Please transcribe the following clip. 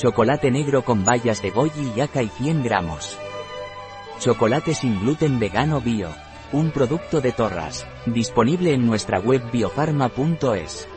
Chocolate negro con bayas de goji y aca y 100 gramos. Chocolate sin gluten vegano bio. Un producto de Torras. Disponible en nuestra web biofarma.es.